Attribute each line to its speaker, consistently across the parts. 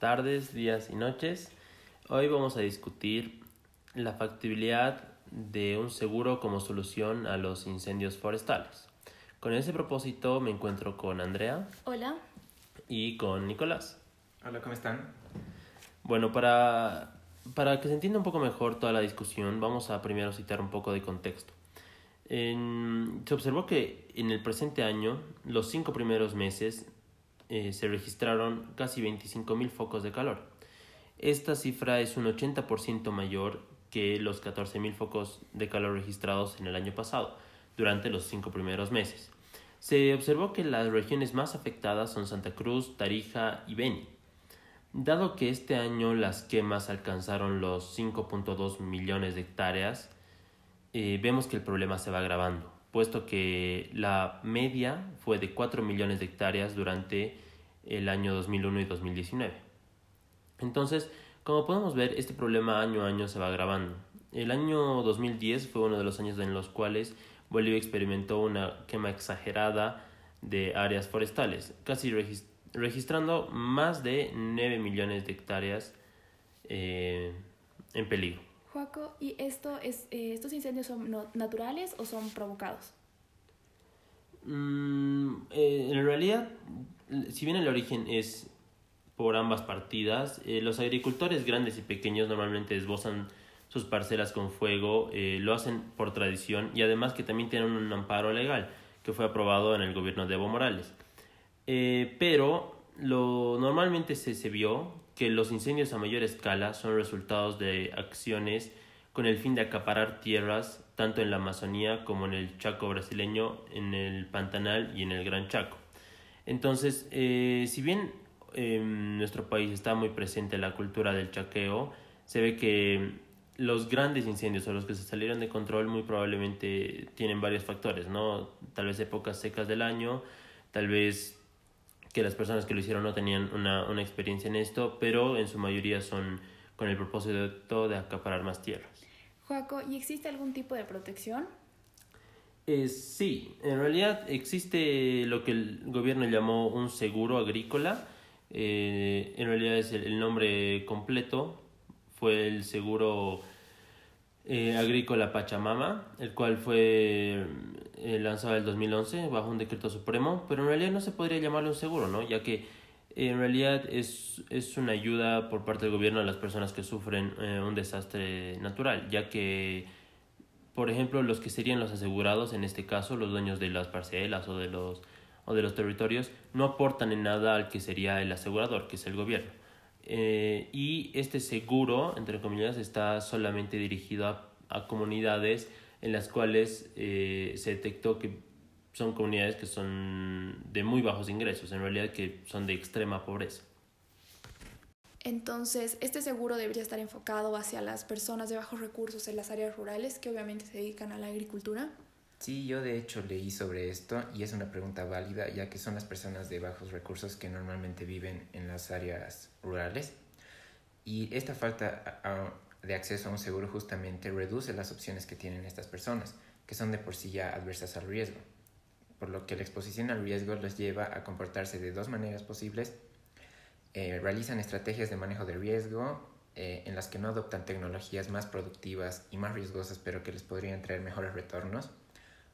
Speaker 1: tardes, días y noches. Hoy vamos a discutir la factibilidad de un seguro como solución a los incendios forestales. Con ese propósito me encuentro con Andrea.
Speaker 2: Hola.
Speaker 1: Y con Nicolás.
Speaker 3: Hola, ¿cómo están?
Speaker 1: Bueno, para, para que se entienda un poco mejor toda la discusión, vamos a primero citar un poco de contexto. se observó que en el presente año, los cinco primeros meses, eh, se registraron casi 25.000 focos de calor. Esta cifra es un 80% mayor que los 14.000 focos de calor registrados en el año pasado, durante los cinco primeros meses. Se observó que las regiones más afectadas son Santa Cruz, Tarija y Beni. Dado que este año las quemas alcanzaron los 5.2 millones de hectáreas, eh, vemos que el problema se va agravando, puesto que la media fue de 4 millones de hectáreas durante el año 2001 y 2019. Entonces, como podemos ver, este problema año a año se va agravando. El año 2010 fue uno de los años en los cuales Bolivia experimentó una quema exagerada de áreas forestales, casi registrando más de 9 millones de hectáreas eh, en peligro.
Speaker 2: Joaco, ¿y esto es, eh, estos incendios son naturales o son provocados?
Speaker 1: Mm, eh, en realidad, si bien el origen es por ambas partidas, los agricultores grandes y pequeños normalmente esbozan sus parcelas con fuego, lo hacen por tradición y además que también tienen un amparo legal que fue aprobado en el gobierno de Evo Morales. Eh, pero lo, normalmente se, se vio que los incendios a mayor escala son resultados de acciones con el fin de acaparar tierras tanto en la Amazonía como en el Chaco brasileño, en el Pantanal y en el Gran Chaco. Entonces, eh, si bien en nuestro país está muy presente la cultura del chaqueo, se ve que los grandes incendios o los que se salieron de control muy probablemente tienen varios factores, ¿no? Tal vez épocas secas del año, tal vez que las personas que lo hicieron no tenían una, una experiencia en esto, pero en su mayoría son con el propósito de acaparar más tierras.
Speaker 2: Joaco, ¿y existe algún tipo de protección?
Speaker 1: Eh, sí, en realidad existe lo que el gobierno llamó un seguro agrícola. Eh, en realidad es el, nombre completo. Fue el seguro eh, agrícola Pachamama, el cual fue eh, lanzado en el 2011 bajo un decreto supremo, pero en realidad no se podría llamarlo un seguro, ¿no? Ya que en realidad es, es una ayuda por parte del gobierno a las personas que sufren eh, un desastre natural, ya que, por ejemplo, los que serían los asegurados, en este caso, los dueños de las parcelas o de los, o de los territorios, no aportan en nada al que sería el asegurador, que es el gobierno. Eh, y este seguro, entre comillas, está solamente dirigido a, comunidades en las cuales eh, se detectó que son comunidades que son de muy bajos ingresos, en realidad que son de extrema pobreza.
Speaker 2: Entonces, este seguro debería estar enfocado hacia las personas de bajos recursos en las áreas rurales que obviamente se dedican a la agricultura.
Speaker 3: Sí, yo de hecho leí sobre esto y es una pregunta válida ya que son las personas de bajos recursos que normalmente viven en las áreas rurales. Y esta falta de acceso a un seguro justamente reduce las opciones que tienen estas personas, que son de por sí ya adversas al riesgo, por lo que la exposición al riesgo los lleva a comportarse de dos maneras posibles. Eh, realizan estrategias de manejo de riesgo eh, en las que no adoptan tecnologías más productivas y más riesgosas pero que les podrían traer mejores retornos,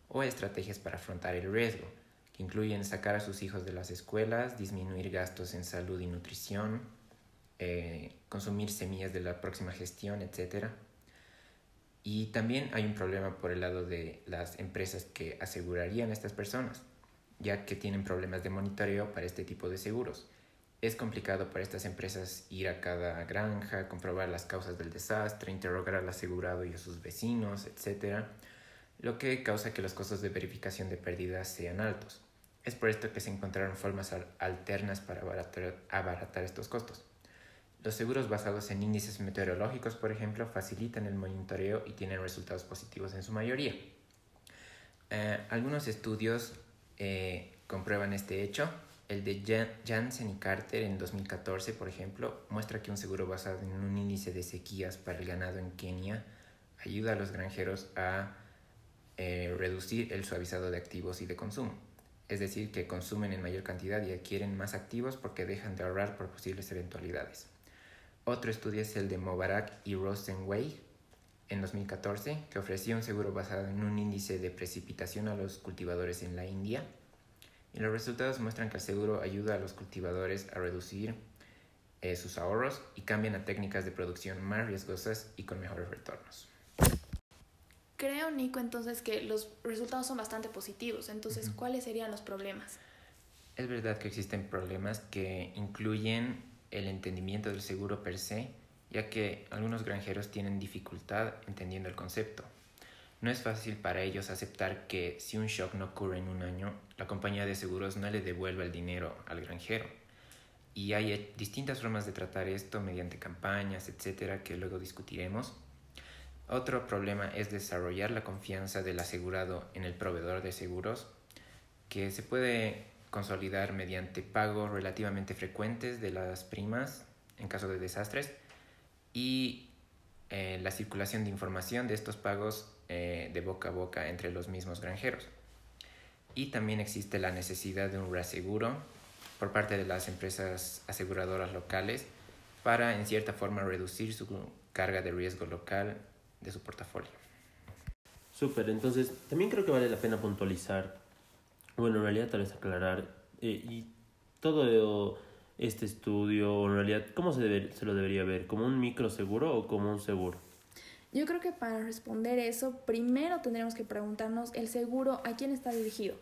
Speaker 3: o estrategias para afrontar el riesgo, que incluyen sacar a sus hijos de las escuelas, disminuir gastos en salud y nutrición, eh, consumir semillas de la próxima gestión, etc. Y también hay un problema por el lado de las empresas que asegurarían a estas personas, ya que tienen problemas de monitoreo para este tipo de seguros. Es complicado para estas empresas ir a cada granja, comprobar las causas del desastre, interrogar al asegurado y a sus vecinos, etc., lo que causa que los costos de verificación de pérdidas sean altos. Es por esto que se encontraron formas alternas para abaratar estos costos. Los seguros basados en índices meteorológicos, por ejemplo, facilitan el monitoreo y tienen resultados positivos en su mayoría. Eh, algunos estudios eh, comprueban este hecho. El de Janssen y Carter en 2014, por ejemplo, muestra que un seguro basado en un índice de sequías para el ganado en Kenia ayuda a los granjeros a eh, reducir el suavizado de activos y de consumo. es decir, que consumen en mayor cantidad y adquieren más activos porque dejan de ahorrar por posibles eventualidades. Otro estudio es el de Mobarak y Rosenway en 2014, que ofrecía un seguro basado en un índice de precipitación a los cultivadores en la India. Y los resultados muestran que el seguro ayuda a los cultivadores a reducir eh, sus ahorros y cambian a técnicas de producción más riesgosas y con mejores retornos.
Speaker 2: Creo, Nico, entonces que los resultados son bastante positivos. Entonces, ¿cuáles serían los problemas?
Speaker 3: Es verdad que existen problemas que incluyen el entendimiento del seguro per se, ya que algunos granjeros tienen dificultad entendiendo el concepto. No es fácil para ellos aceptar que si un shock no ocurre en un año, la compañía de seguros no le devuelva el dinero al granjero. Y hay distintas formas de tratar esto mediante campañas, etcétera, que luego discutiremos. Otro problema es desarrollar la confianza del asegurado en el proveedor de seguros, que se puede consolidar mediante pagos relativamente frecuentes de las primas en caso de desastres y eh, la circulación de información de estos pagos eh, de boca a boca entre los mismos granjeros. Y también existe la necesidad de un reaseguro por parte de las empresas aseguradoras locales para en cierta forma reducir su carga de riesgo local de su portafolio.
Speaker 1: Súper, entonces también creo que vale la pena puntualizar, bueno, en realidad tal vez aclarar, eh, y todo este estudio, en realidad, ¿cómo se, debe, se lo debería ver? ¿Como un micro seguro o como un seguro?
Speaker 2: Yo creo que para responder eso, primero tendremos que preguntarnos el seguro a quién está dirigido,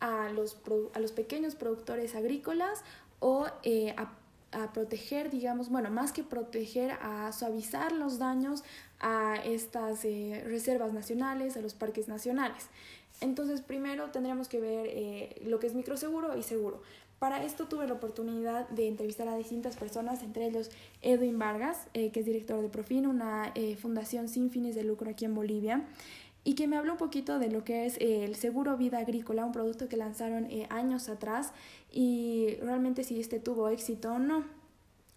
Speaker 2: a los, a los pequeños productores agrícolas o eh, a a proteger, digamos, bueno, más que proteger, a suavizar los daños a estas eh, reservas nacionales, a los parques nacionales. Entonces, primero tendremos que ver eh, lo que es microseguro y seguro. Para esto tuve la oportunidad de entrevistar a distintas personas, entre ellos Edwin Vargas, eh, que es director de Profin, una fundación sin fines de lucro aquí en Bolivia y que me habló un poquito de lo que es el seguro vida agrícola, un producto que lanzaron años atrás y realmente si este tuvo éxito o no.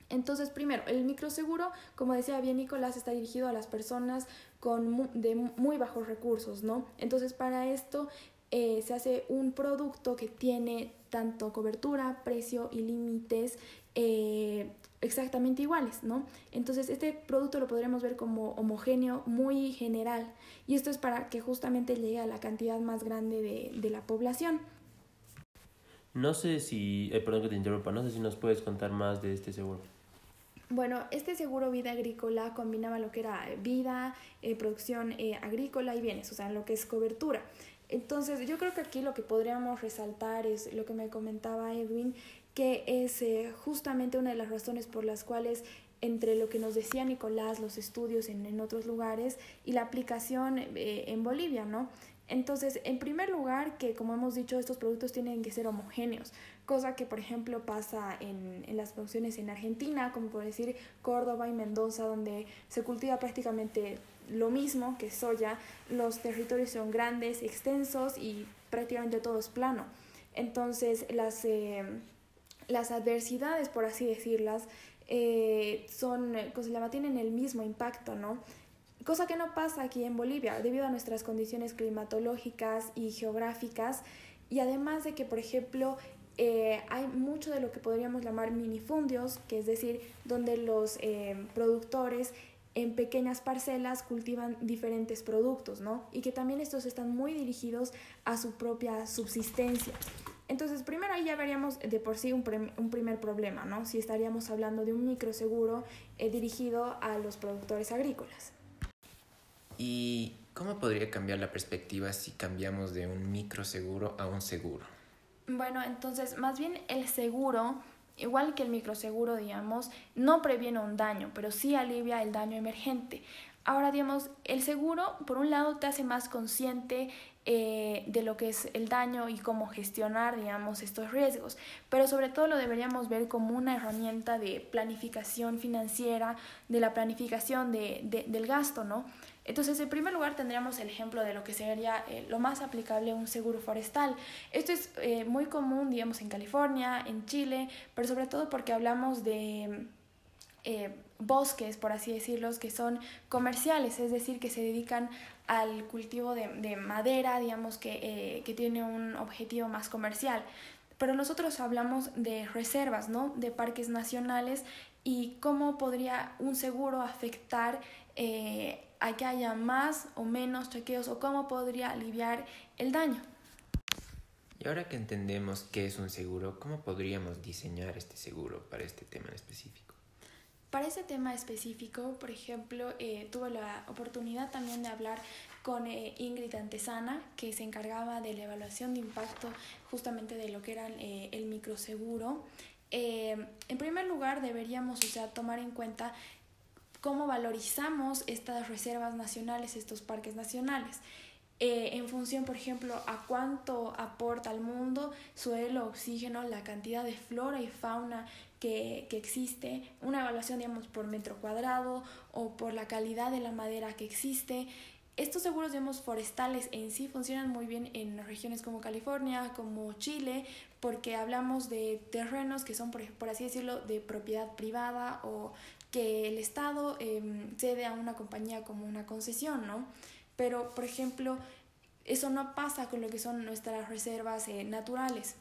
Speaker 2: Entonces, primero, el microseguro, como decía bien Nicolás, está dirigido a las personas con de muy bajos recursos, ¿no? Entonces, para esto eh, se hace un producto que tiene tanto cobertura, precio y límites eh, exactamente iguales, ¿no? Entonces, este producto lo podremos ver como homogéneo, muy general, y esto es para que justamente llegue a la cantidad más grande de, de la población.
Speaker 1: No sé si, eh, perdón que te interrumpa, no sé si nos puedes contar más de este seguro.
Speaker 2: Bueno, este seguro vida agrícola combinaba lo que era vida, eh, producción eh, agrícola y bienes, o sea, lo que es cobertura. Entonces, yo creo que aquí lo que podríamos resaltar es lo que me comentaba Edwin, que es justamente una de las razones por las cuales entre lo que nos decía Nicolás, los estudios en, en otros lugares y la aplicación en Bolivia, ¿no? Entonces, en primer lugar, que como hemos dicho, estos productos tienen que ser homogéneos, cosa que por ejemplo pasa en, en, las producciones en Argentina, como por decir Córdoba y Mendoza, donde se cultiva prácticamente lo mismo que soya, los territorios son grandes, extensos y prácticamente todo es plano. Entonces, las, eh, las adversidades, por así decirlas, eh, son, se llama, tienen el mismo impacto, ¿no? cosa que no pasa aquí en Bolivia debido a nuestras condiciones climatológicas y geográficas y además de que, por ejemplo, eh, hay mucho de lo que podríamos llamar minifundios, que es decir, donde los eh, productores en pequeñas parcelas cultivan diferentes productos, ¿no? Y que también estos están muy dirigidos a su propia subsistencia. Entonces, primero ahí ya veríamos de por sí un, un primer problema, ¿no? Si estaríamos hablando de un microseguro eh, dirigido a los productores agrícolas.
Speaker 3: ¿Y cómo podría cambiar la perspectiva si cambiamos de un microseguro a un seguro?
Speaker 2: Bueno, entonces más bien el seguro, igual que el microseguro, digamos, no previene un daño, pero sí alivia el daño emergente. Ahora, digamos, el seguro, por un lado, te hace más consciente eh, de lo que es el daño y cómo gestionar, digamos, estos riesgos, pero sobre todo lo deberíamos ver como una herramienta de planificación financiera, de la planificación de, del gasto, ¿no? Entonces, en primer lugar, tendríamos el ejemplo de lo que sería eh, lo más aplicable un seguro forestal. Esto es eh, muy común, digamos, en California, en Chile, pero sobre todo porque hablamos de, eh, bosques, por así decirlo, que son comerciales, es decir, que se dedican al cultivo de, de madera, digamos que, eh, que tiene un objetivo más comercial. Pero nosotros hablamos de reservas, ¿no? De parques nacionales y cómo podría un seguro afectar a que haya más o menos chequeos o cómo podría aliviar el daño.
Speaker 3: Y ahora que entendemos qué es un seguro, ¿cómo podríamos diseñar este seguro para este tema en específico?
Speaker 2: Para ese tema específico, por ejemplo, eh, tuve la oportunidad también de hablar con eh, Ingrid Antesana, que se encargaba de la evaluación de impacto justamente de lo que era eh, el microseguro. en primer lugar, deberíamos o sea, tomar en cuenta cómo valorizamos estas reservas nacionales, estos parques nacionales. Eh, en función, por ejemplo, a cuánto aporta al mundo suelo, oxígeno, la cantidad de flora y fauna que, que, existe, una evaluación, digamos, por metro cuadrado o por la calidad de la madera que existe. Estos seguros, digamos, forestales en sí funcionan muy bien en regiones como California, como Chile, porque hablamos de terrenos que son, por, por así decirlo, de propiedad privada o que el Estado eh, cede a una compañía como una concesión, ¿no? Pero, por ejemplo, eso no pasa con lo que son nuestras reservas eh, naturales.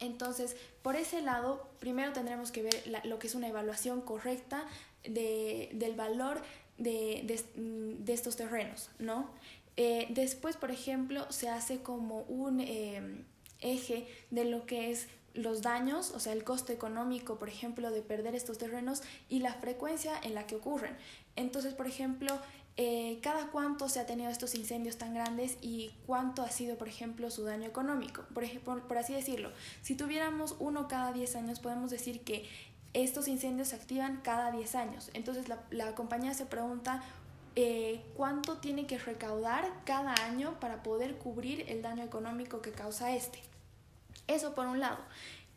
Speaker 2: Entonces, por ese lado, primero tendremos que ver lo que es una evaluación correcta de, del valor de, de, estos terrenos, ¿no? Eh, después, por ejemplo, se hace como un eh, eje de lo que es los daños, o sea, el costo económico, por ejemplo, de perder estos terrenos y la frecuencia en la que ocurren. Entonces, por ejemplo, eh, cada cuánto se ha tenido estos incendios tan grandes y cuánto ha sido, por ejemplo, su daño económico. Por, ejemplo, por así decirlo, si tuviéramos uno cada 10 años, podemos decir que estos incendios se activan cada 10 años. Entonces la, la compañía se pregunta eh, cuánto tiene que recaudar cada año para poder cubrir el daño económico que causa este. Eso por un lado.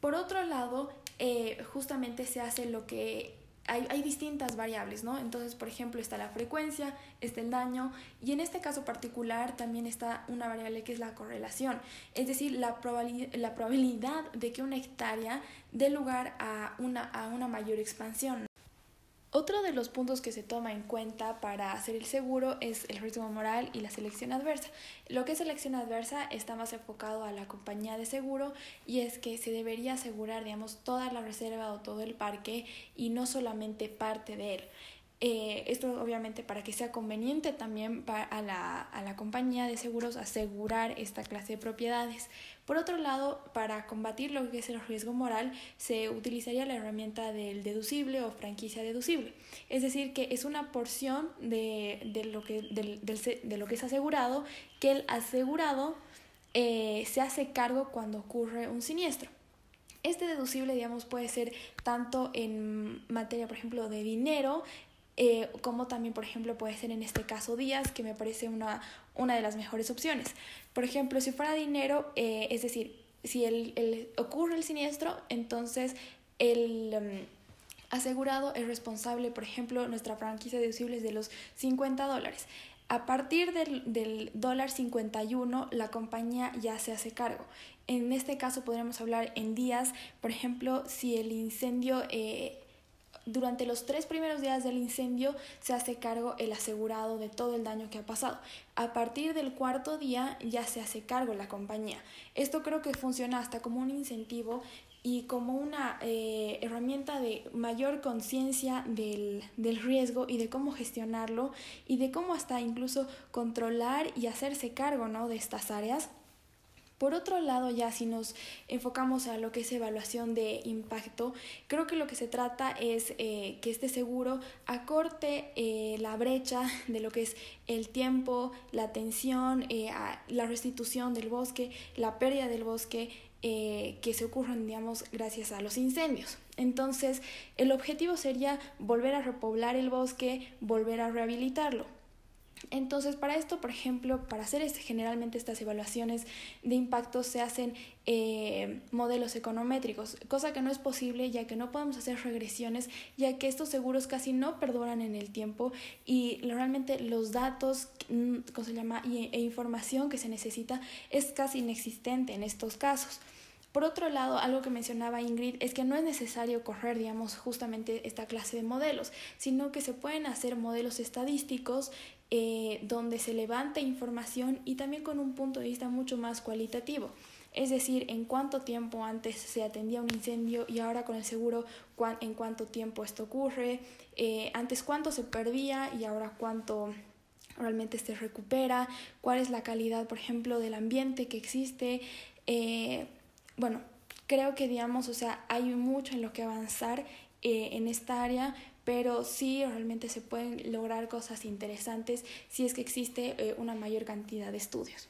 Speaker 2: Por otro lado, eh, justamente se hace lo que hay, hay, distintas variables, ¿no? Entonces, por ejemplo, está la frecuencia, está el daño y en este caso particular también está una variable que es la correlación, es decir, la, probabilidad, la probabilidad de que una hectárea dé lugar a una, a una mayor expansión. Otro de los puntos que se toma en cuenta para hacer el seguro es el riesgo moral y la selección adversa. Lo que es selección adversa está más enfocado a la compañía de seguro y es que se debería asegurar, digamos, toda la reserva o todo el parque y no solamente parte de él. Eh, esto obviamente para que sea conveniente también para a, la, a la compañía de seguros asegurar esta clase de propiedades. Por otro lado, para combatir lo que es el riesgo moral, se utilizaría la herramienta del deducible o franquicia deducible. Es decir, que es una porción de, de lo, que, del, del, de lo que es asegurado que el asegurado eh, se hace cargo cuando ocurre un siniestro. Este deducible, digamos, puede ser tanto en materia, por ejemplo, de dinero, eh, como también, por ejemplo, puede ser en este caso días, que me parece una, una de las mejores opciones. Por ejemplo, si fuera dinero, eh, es decir, si el, el, ocurre el siniestro, entonces el um, asegurado es responsable, por ejemplo, nuestra franquicia deducible es de los 50 dólares. A partir del, del dólar 51, la compañía ya se hace cargo. En este caso podríamos hablar en días, por ejemplo, si el incendio eh, durante los tres primeros días del incendio se hace cargo el asegurado de todo el daño que ha pasado. A partir del cuarto día ya se hace cargo la compañía. Esto creo que funciona hasta como un incentivo y como una eh, herramienta de mayor conciencia del, del riesgo y de cómo gestionarlo y de cómo hasta incluso controlar y hacerse cargo ¿no? de estas áreas por otro lado, ya si nos enfocamos a lo que es evaluación de impacto, creo que lo que se trata es eh, que este seguro acorte eh, la brecha de lo que es el tiempo, la atención, eh, la restitución del bosque, la pérdida del bosque eh, que se ocurran, digamos, gracias a los incendios. Entonces, el objetivo sería volver a repoblar el bosque, volver a rehabilitarlo. Entonces, para esto, por ejemplo, para hacer este, generalmente estas evaluaciones de impacto se hacen eh, modelos econométricos, cosa que no es posible ya que no podemos hacer regresiones, ya que estos seguros casi no perduran en el tiempo y realmente los datos, mm, ¿cómo se llama? e información que se necesita es casi inexistente en estos casos. Por otro lado, algo que mencionaba Ingrid es que no es necesario correr, digamos, justamente esta clase de modelos, sino que se pueden hacer modelos estadísticos eh, donde se levante información y también con un punto de vista mucho más cualitativo. Es decir, en cuánto tiempo antes se atendía un incendio y ahora con el seguro en cuánto tiempo esto ocurre, eh, antes cuánto se perdía y ahora cuánto realmente se recupera, cuál es la calidad, por ejemplo, del ambiente que existe. Eh, bueno, creo que, digamos, o sea, hay mucho en lo que avanzar en esta área, pero sí realmente se pueden lograr cosas interesantes si es que existe eh, una mayor cantidad de estudios.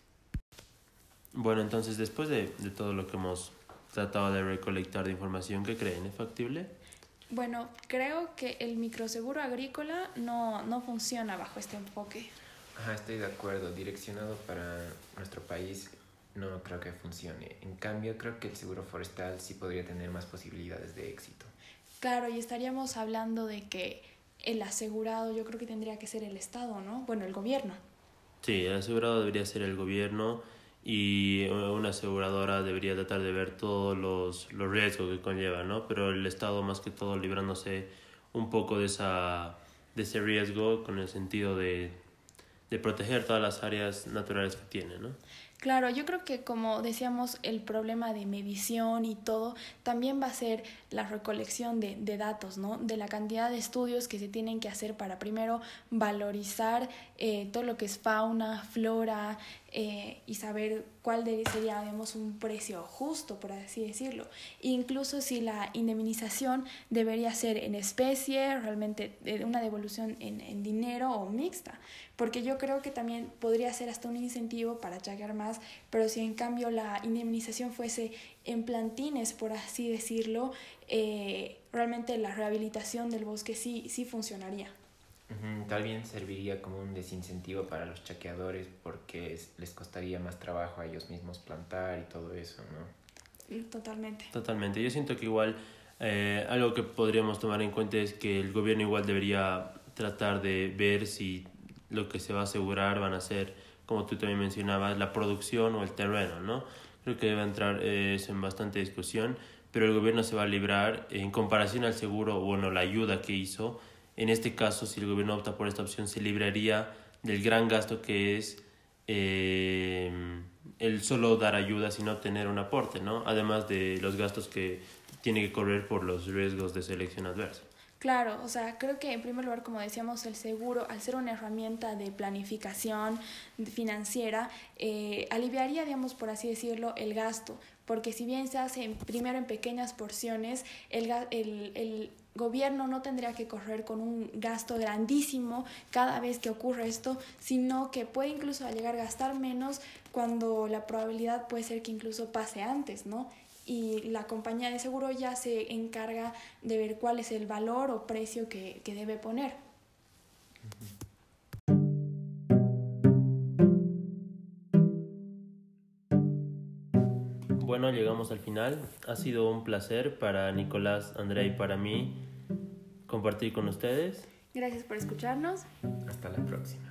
Speaker 1: Bueno, entonces después de, de todo lo que hemos tratado de recolectar de información, ¿qué creen? ¿Es factible?
Speaker 2: Bueno, creo que el microseguro agrícola no, no funciona bajo este enfoque.
Speaker 3: Ajá, estoy de acuerdo. Direccionado para nuestro país no creo que funcione. En cambio, creo que el seguro forestal sí podría tener más posibilidades de éxito.
Speaker 2: Claro, y estaríamos hablando de que el asegurado yo creo que tendría que ser el Estado, ¿no? Bueno, el gobierno.
Speaker 1: Sí, el asegurado debería ser el gobierno y una aseguradora debería tratar de ver todos los, los riesgos que conlleva, ¿no? Pero el Estado más que todo librándose un poco de, esa, de ese riesgo con el sentido de, de proteger todas las áreas naturales que tiene, ¿no?
Speaker 2: Claro, yo creo que como decíamos, el problema de medición y todo también va a ser la recolección de, de, datos, ¿no? De la cantidad de estudios que se tienen que hacer para primero valorizar eh, todo lo que es fauna, flora eh, y saber cuál sería, un precio justo, por así decirlo. incluso si la indemnización debería ser en especie, realmente una devolución en, en dinero o mixta porque yo creo que también podría ser hasta un incentivo para chagar más, pero si en cambio la indemnización fuese en plantines, por así decirlo, eh, realmente la rehabilitación del bosque sí, sí funcionaría.
Speaker 3: Tal vez serviría como un desincentivo para los chaqueadores porque les costaría más trabajo a ellos mismos plantar y todo eso, ¿no?
Speaker 2: Totalmente.
Speaker 1: Totalmente. Yo siento que igual eh, algo que podríamos tomar en cuenta es que el gobierno igual debería tratar de ver si lo que se va a asegurar van a ser, como tú también mencionabas, la producción o el terreno, ¿no? Creo que debe entrar eh, eso en bastante discusión, pero el gobierno se va a librar en comparación al seguro, bueno, la ayuda que hizo. En este caso, si el gobierno opta por esta opción, se libraría del gran gasto que es eh, el solo dar ayuda, sino tener un aporte, ¿no? Además de los gastos que tiene que correr por los riesgos de selección adversa.
Speaker 2: Claro, o sea, creo que en primer lugar, como decíamos, el seguro, al ser una herramienta de planificación financiera, eh, aliviaría, digamos, por así decirlo, el gasto, porque si bien se hace primero en pequeñas porciones, el, el, el gobierno no tendría que correr con un gasto grandísimo cada vez que ocurre esto, sino que puede incluso llegar a gastar menos cuando la probabilidad puede ser que incluso pase antes, ¿no? Y la compañía de seguro ya se encarga de ver cuál es el valor o precio que, que debe poner.
Speaker 1: Bueno, llegamos al final. Ha sido un placer para Nicolás, Andrea y para mí compartir con ustedes.
Speaker 2: Gracias por escucharnos.
Speaker 3: Hasta la próxima.